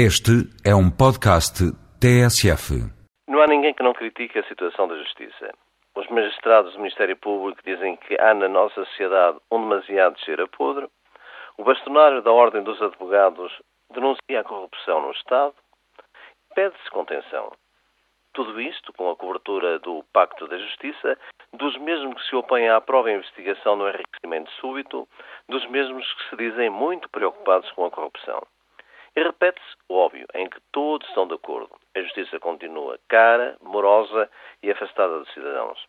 Este é um podcast TSF. Não há ninguém que não critique a situação da justiça. Os magistrados do Ministério Público dizem que há na nossa sociedade um demasiado cheiro a podre. O bastonário da Ordem dos Advogados denuncia a corrupção no Estado. Pede-se contenção. Tudo isto com a cobertura do Pacto da Justiça, dos mesmos que se opõem à prova e investigação no enriquecimento súbito, dos mesmos que se dizem muito preocupados com a corrupção. E repete-se o óbvio, em que todos estão de acordo. A justiça continua cara, morosa e afastada dos cidadãos.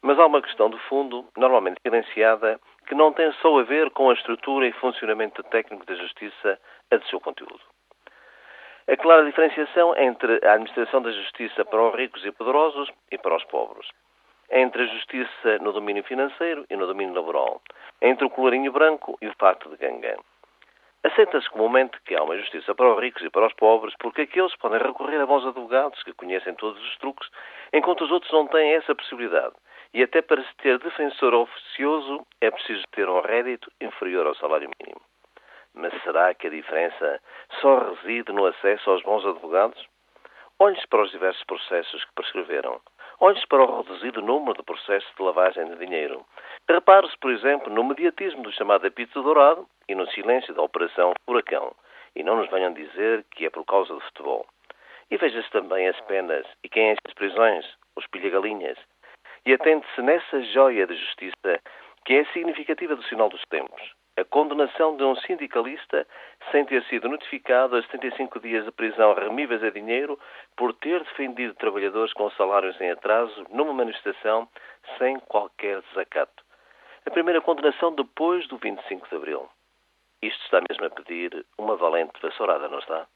Mas há uma questão de fundo, normalmente silenciada, que não tem só a ver com a estrutura e funcionamento técnico da justiça, a de seu conteúdo. A clara diferenciação entre a administração da justiça para os ricos e poderosos e para os pobres. Entre a justiça no domínio financeiro e no domínio laboral. Entre o colorinho branco e o facto de gangue. Aceita-se comumente que há uma justiça para os ricos e para os pobres, porque aqueles podem recorrer a bons advogados que conhecem todos os truques, enquanto os outros não têm essa possibilidade. E até para se ter defensor oficioso é preciso ter um rédito inferior ao salário mínimo. Mas será que a diferença só reside no acesso aos bons advogados? Olhe-se para os diversos processos que prescreveram. Olhe-se para o reduzido número de processos de lavagem de dinheiro. Repare-se, por exemplo, no mediatismo do chamado apito dourado e no silêncio da Operação Furacão. E não nos venham dizer que é por causa do futebol. E veja-se também as penas e quem é as prisões, os pilha-galinhas. E atende-se nessa joia de justiça que é significativa do sinal dos tempos. A condenação de um sindicalista sem ter sido notificado a 75 dias de prisão remíveis a dinheiro por ter defendido trabalhadores com salários em atraso numa manifestação sem qualquer desacato. A primeira condenação depois do 25 de abril. Isto está mesmo a pedir uma valente vassourada, não está?